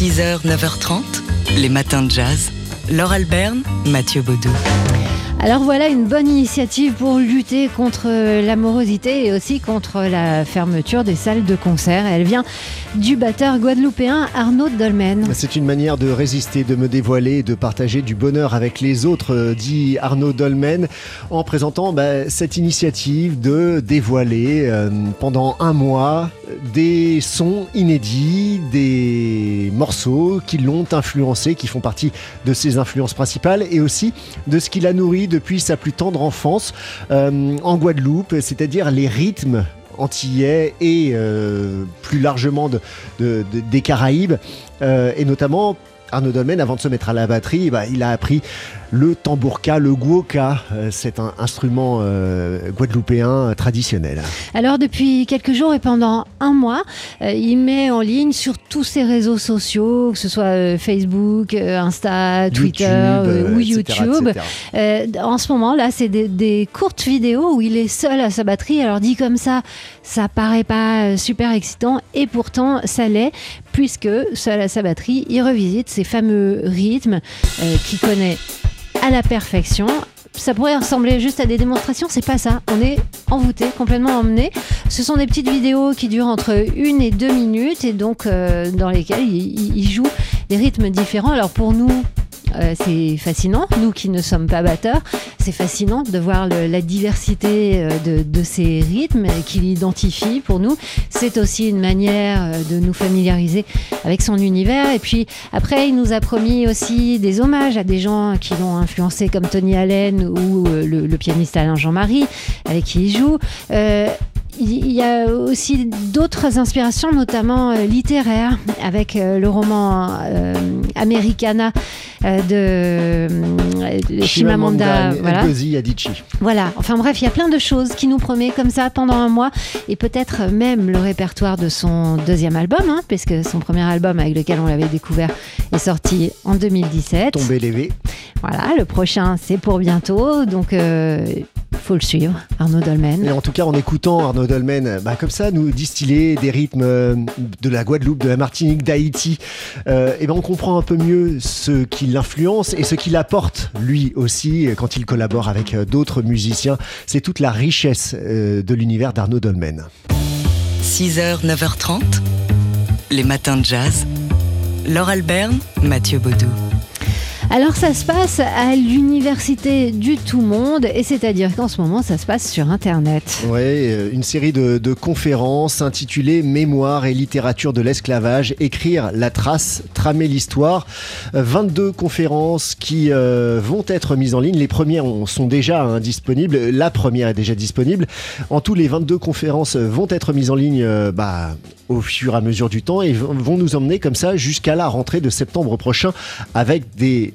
6h, 9h30, les matins de jazz. Laure Alberne, Mathieu Baudou. Alors voilà une bonne initiative pour lutter contre l'amorosité et aussi contre la fermeture des salles de concert. Elle vient du batteur guadeloupéen Arnaud Dolmen. C'est une manière de résister, de me dévoiler et de partager du bonheur avec les autres, euh, dit Arnaud Dolmen, en présentant bah, cette initiative de dévoiler euh, pendant un mois des sons inédits, des morceaux qui l'ont influencé, qui font partie de ses influences principales et aussi de ce qu'il a nourri depuis sa plus tendre enfance euh, en Guadeloupe, c'est-à-dire les rythmes antillais et euh, plus largement de, des Caraïbes, euh, et notamment Arnaud Dolmen, avant de se mettre à la batterie, bah, il a appris le tambourka, le guoka. Euh, c'est un instrument euh, guadeloupéen traditionnel. Alors depuis quelques jours et pendant un mois, euh, il met en ligne sur tous ses réseaux sociaux, que ce soit Facebook, Insta, Twitter ou YouTube. en ce moment là, c'est des, courtes vidéos où il est seul à sa batterie. Alors dit comme ça, ça paraît pas super excitant et pourtant ça l'est puisque seul à sa batterie, il revisite ces fameux rythmes qu'il connaît à la perfection. Ça pourrait ressembler juste à des démonstrations, c'est pas ça. On est envoûté, complètement emmené. Ce sont des petites vidéos qui durent entre une et deux minutes et donc euh, dans lesquelles il joue des rythmes différents. Alors pour nous, euh, c'est fascinant. Nous qui ne sommes pas batteurs, c'est fascinant de voir la diversité euh, de, ces rythmes qu'il identifie pour nous. C'est aussi une manière euh, de nous familiariser avec son univers. Et puis après, il nous a promis aussi des hommages à des gens qui l'ont influencé comme Tony Allen ou le, pianiste Alain Jean-Marie avec qui il joue il y a aussi d'autres inspirations, notamment littéraires, avec le roman Americana euh, de Chimamanda, voilà. Adichie. Voilà, enfin bref, il y a plein de choses qui nous promet comme ça pendant un mois et peut-être même le répertoire de son deuxième album, hein, puisque son premier album avec lequel on l'avait découvert est sorti en 2017. Tombé lévé. Voilà, le prochain c'est pour bientôt, donc euh, faut le suivre, Arnaud Dolmen. Et en tout cas, en écoutant Arnaud Dolmen, bah, comme ça, nous distiller des rythmes euh, de la Guadeloupe, de la Martinique, d'Haïti, euh, et ben on comprend un peu mieux ce qui l'influence et ce qu'il apporte lui aussi quand il collabore avec euh, d'autres musiciens. C'est toute la richesse de l'univers d'Arnaud Dolmen. 6h, 9h30, les matins de jazz. Laure Alberne, Mathieu Baudou. Alors ça se passe à l'université du tout monde et c'est-à-dire qu'en ce moment ça se passe sur Internet. Oui, euh, une série de, conférences intitulées Mémoire et littérature de l'esclavage, écrire la trace, tramer l'histoire. 22 euh, conférences qui euh, vont être mises en ligne. Les premières sont déjà hein, disponibles. La première est déjà disponible. En tout, les 22 conférences vont être mises en ligne bah, au fur et à mesure du temps et vont nous emmener comme ça jusqu'à la rentrée de septembre prochain avec des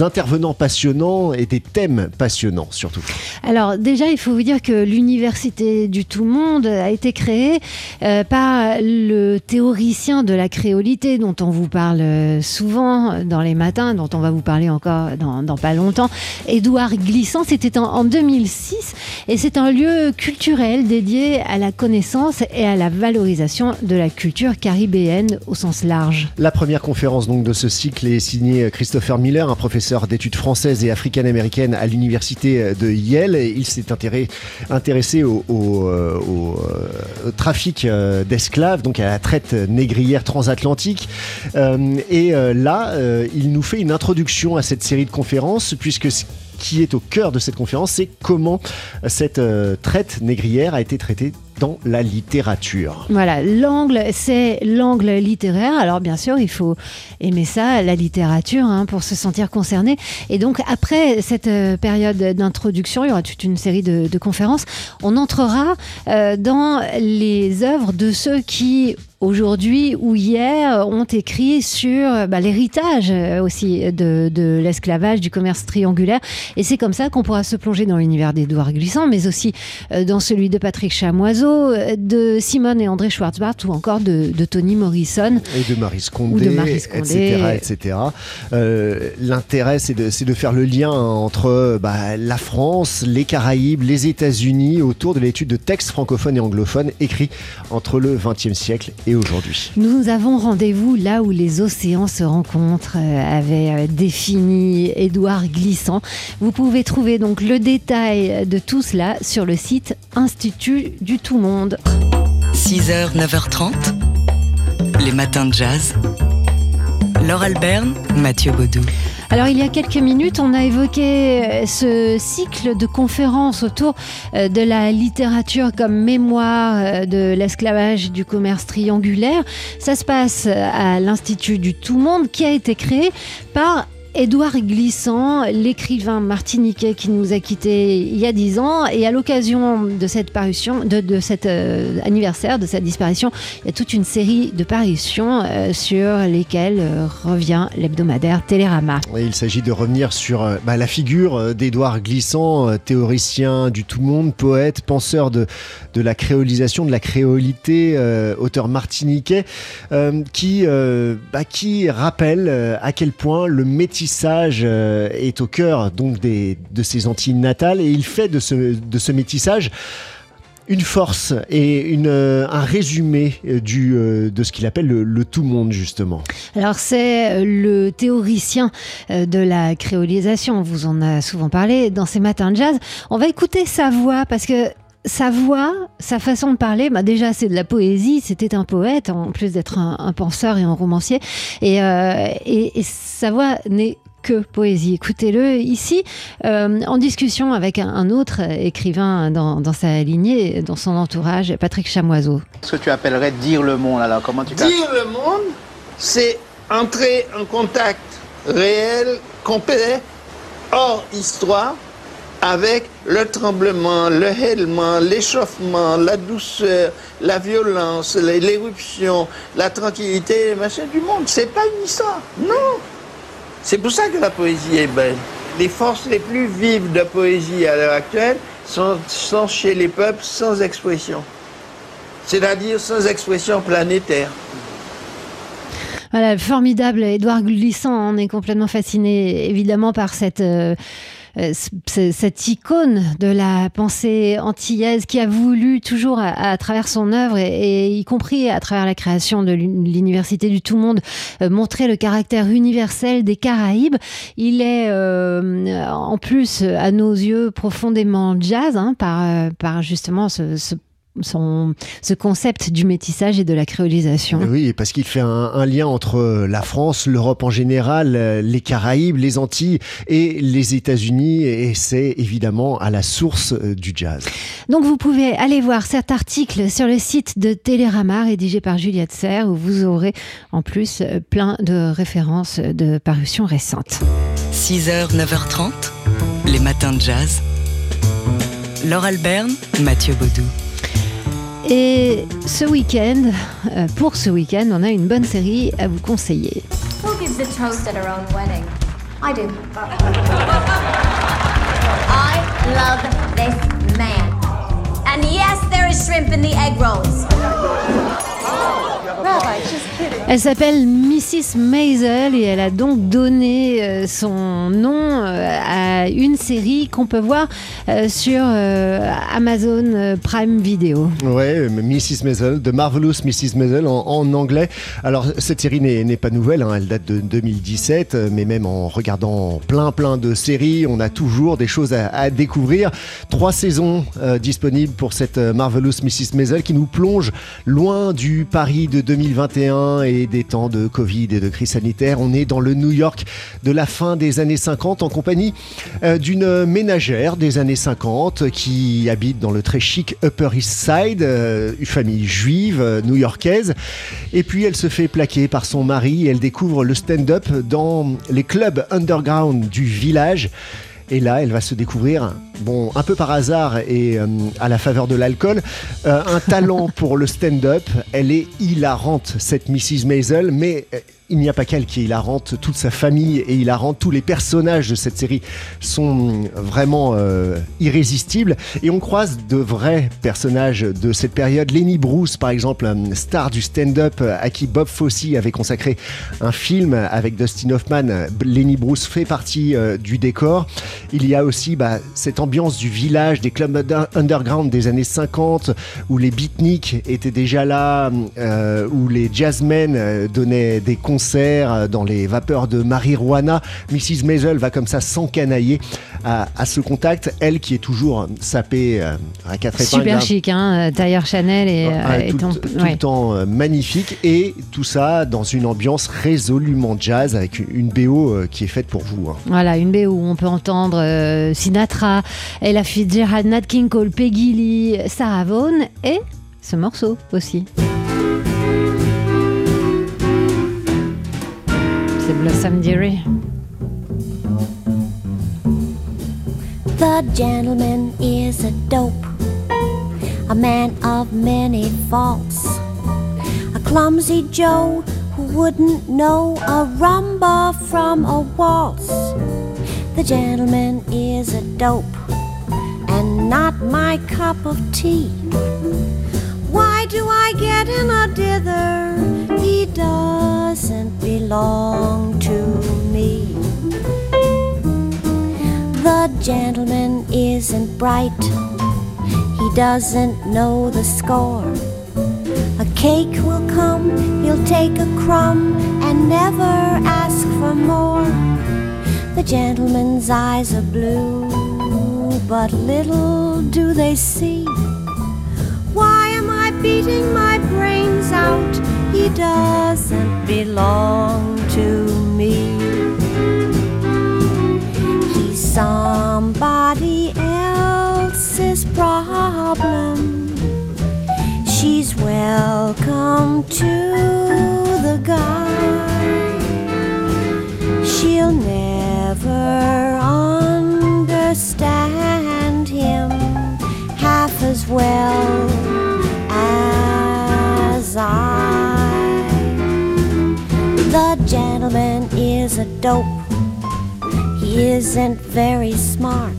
intervenants passionnants et des thèmes passionnants surtout. Alors déjà, il faut vous dire que l'université du tout monde a été créée euh, par le théoricien de la créolité dont on vous parle euh, souvent dans les matins, dont on va vous parler encore dans, pas longtemps, Édouard Glissant. C'était en, en 2006 et c'est un lieu culturel dédié à la connaissance et à la valorisation de la culture caribéenne au sens large. La première conférence donc de ce cycle est signée Christopher Miller, un professeur d'études françaises et africaines-américaines à l'université de Yale. Il s'est intéressé au, euh, euh, trafic euh, d'esclaves, donc à la traite négrière transatlantique. et là, il nous fait une introduction à cette série de conférences, puisque qui est au cœur de cette conférence, c'est comment cette traite négrière a été traitée dans la littérature. Voilà, l'angle, c'est l'angle littéraire. Alors bien sûr, il faut aimer ça, la littérature, hein, pour se sentir concerné. Et donc après cette euh, période d'introduction, il y aura toute une série de, conférences. On entrera euh, dans les œuvres de ceux qui aujourd'hui ou hier ont écrit sur bah, l'héritage euh, aussi de, de l'esclavage, du commerce triangulaire. Et c'est comme ça qu'on pourra se plonger dans l'univers d'Edouard Glissant, mais aussi euh, dans celui de Patrick Chamoiseau, euh, de Simone et André Schwarzbart ou encore de, de Tony Morrison. Et de Marie Condé, etc. etc. L'intérêt, c'est de, de, faire le lien entre bah, la France, les Caraïbes, les États-Unis autour de l'étude de textes francophones et anglophones écrits entre le XXe siècle et et aujourd'hui. Nous avons rendez-vous là où les océans se rencontrent, euh, avait défini Édouard Glissant. Vous pouvez trouver donc le détail de tout cela sur le site Institut du Tout Monde. 6h, 9h30, les matins de jazz. Laure Alberne, Mathieu Baudou. Alors il y a quelques minutes, on a évoqué euh, ce cycle de conférences autour euh, de la littérature comme mémoire euh, de l'esclavage du commerce triangulaire. Ça se passe à l'Institut du Tout Monde qui a été créé par Édouard Glissant, l'écrivain martiniquais qui nous a quittés il y a dix ans, et à l'occasion de cette parution, de, cet euh, anniversaire, de cette disparition, il y a toute une série de parutions euh, sur lesquelles euh, revient l'hebdomadaire Télérama. il s'agit de revenir sur bah, la figure d'Édouard Glissant, théoricien du tout monde, poète, penseur de, de la créolisation, de la créolité, auteur martiniquais, qui, bah, qui rappelle à quel point le métier métissage euh, est au cœur donc de ces Antilles natales et il fait de ce, métissage une force et euh, un résumé euh, de ce qu'il appelle le, tout monde justement. Alors c'est le théoricien de la créolisation, on vous en a souvent parlé dans ces matins de jazz. On va écouter sa voix parce que sa voix, sa façon de parler, bah déjà c'est de la poésie, c'était un poète en plus d'être un, penseur et un romancier, et, euh, et, sa voix n'est que poésie. Écoutez-le ici, euh, en discussion avec un, autre écrivain dans, dans, sa lignée, dans son entourage, Patrick Chamoiseau. Ce que tu appellerais dire le monde, alors comment tu Dire le monde, c'est entrer en contact réel, complet, hors histoire, avec le tremblement, le hélement, l'échauffement, la douceur, la violence, l'éruption, la tranquillité, les machins du monde. C'est pas une histoire. Non. C'est pour ça que la poésie est belle. Les forces les plus vives de poésie à l'heure actuelle sont, chez les peuples sans expression. C'est-à-dire sans expression planétaire. Voilà, formidable. Édouard Glissant, on est complètement fasciné évidemment par cette. Euh, cette icône de la pensée antillaise qui a voulu toujours à, travers son œuvre et, y compris à travers la création de l'université du tout monde euh, montrer le caractère universel des Caraïbes. Il est euh, en plus à nos yeux profondément jazz hein, par, par justement ce, ce son, ce concept du métissage et de la créolisation. Oui, parce qu'il fait un, lien entre la France, l'Europe en général, les Caraïbes, les Antilles et les États-Unis, et c'est évidemment à la source euh, du jazz. Donc vous pouvez aller voir cet article sur le site de Télérama, rédigé par Juliette Serre, où vous aurez en plus euh, plein de références de parutions récentes. 6h, 9h30, les matins de jazz. Laure Alberne, Mathieu Baudou. Et ce week-end, euh, pour ce week-end, on a une bonne série à vous conseiller. Who gives a toast at her own wedding? I do. I love this man. And yes, there is shrimp in the egg rolls. Elle s'appelle Mrs. Maisel et elle a donc donné euh, son nom euh, à une série qu'on peut voir euh, sur Amazon Prime Video. Ouais, Mrs. Maisel, The Marvelous Mrs. Maisel en, anglais. Alors cette série n'est pas nouvelle, hein, elle date de 2017, mais même en regardant plein plein de séries, on a toujours des choses à, découvrir. Trois saisons disponibles pour cette Marvelous Mrs. Maisel qui nous plonge loin du Paris de 2021 et des temps de Covid et de crise sanitaire. On est dans le New York de la fin des années 50 en compagnie euh, d'une ménagère des années 50 qui habite dans le très chic Upper East Side, euh, une famille juive euh, new-yorkaise. Et puis elle se fait plaquer par son mari et elle découvre le stand-up dans les clubs underground du village. Et là, elle va se découvrir, bon, un peu par hasard et euh, à la faveur de l'alcool, euh, un talent pour le stand-up. Elle est hilarante, cette Mrs. Maisel, mais euh, il n'y a pas qu'elle qui est hilarante, toute sa famille est hilarante, tous les personnages de cette série sont vraiment euh, irrésistibles et on croise de vrais personnages de cette période. Lenny Bruce par exemple, star du stand-up à qui Bob Fosse avait consacré un film avec Dustin Hoffman. Lenny Bruce fait partie euh, du décor. Il y a aussi bah, cette ambiance du village, des clubs underground des années 50, où les beatniks étaient déjà là, euh, où les jazzmen donnaient des concerts dans les vapeurs de marijuana. Mrs. Maisel va comme ça s'encanailler à, à, ce contact. Elle qui est toujours sapée à quatre épingles. Super chic, hein, tailleur Chanel et, tout, le temps magnifique. Et tout ça dans une ambiance résolument jazz avec une BO qui est faite pour vous. Hein. Voilà, une BO où on peut entendre Sinatra, Ella Fitzgerald, Nat King Cole, Peggy Lee, Sarah Vaughan et ce morceau aussi. C'est Blossom Dearie. The gentleman is a dope, a man of many faults, a clumsy Joe who wouldn't know a rumba from a waltz. The gentleman is a dope and not my cup of tea. Why do I get in a dither? He doesn't belong to me. The gentleman isn't bright, he doesn't know the score. A cake will come, he'll take a crumb and never ask for more. The gentleman's eyes are blue, but little do they see. Why am I beating my brains out? He doesn't belong to me. He's somebody else's problem. She's welcome to the guy. She'll never never understand him half as well The gentleman is a dope, he isn't very smart.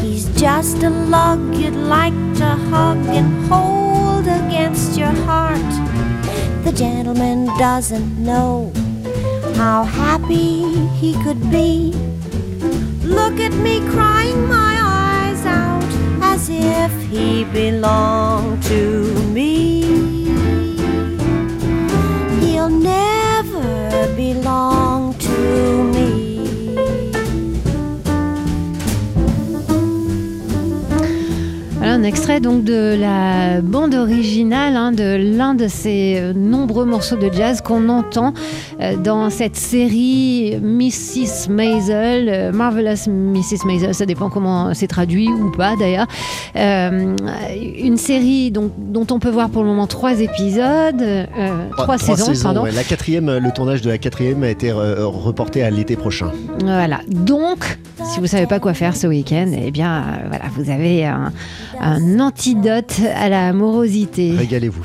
He's just a lug you'd like to hug and hold against your heart. The gentleman doesn't know how happy he could be. Look at me crying my eyes out as if he belonged to me. Extrait donc de la bande originale hein, de l'un de ces euh, nombreux morceaux de jazz qu'on entend euh, dans cette série Mrs. Maisel, euh, Marvelous Mrs. Maisel, ça dépend comment c'est traduit ou pas d'ailleurs. une série donc, dont on peut voir pour le moment trois épisodes, trois, saisons. pardon. la quatrième, le tournage de la quatrième a été reporté à l'été prochain. Voilà. Donc, si vous savez pas quoi faire ce week-end, eh bien, voilà, vous avez un, un antidote à la morosité. Régalez-vous.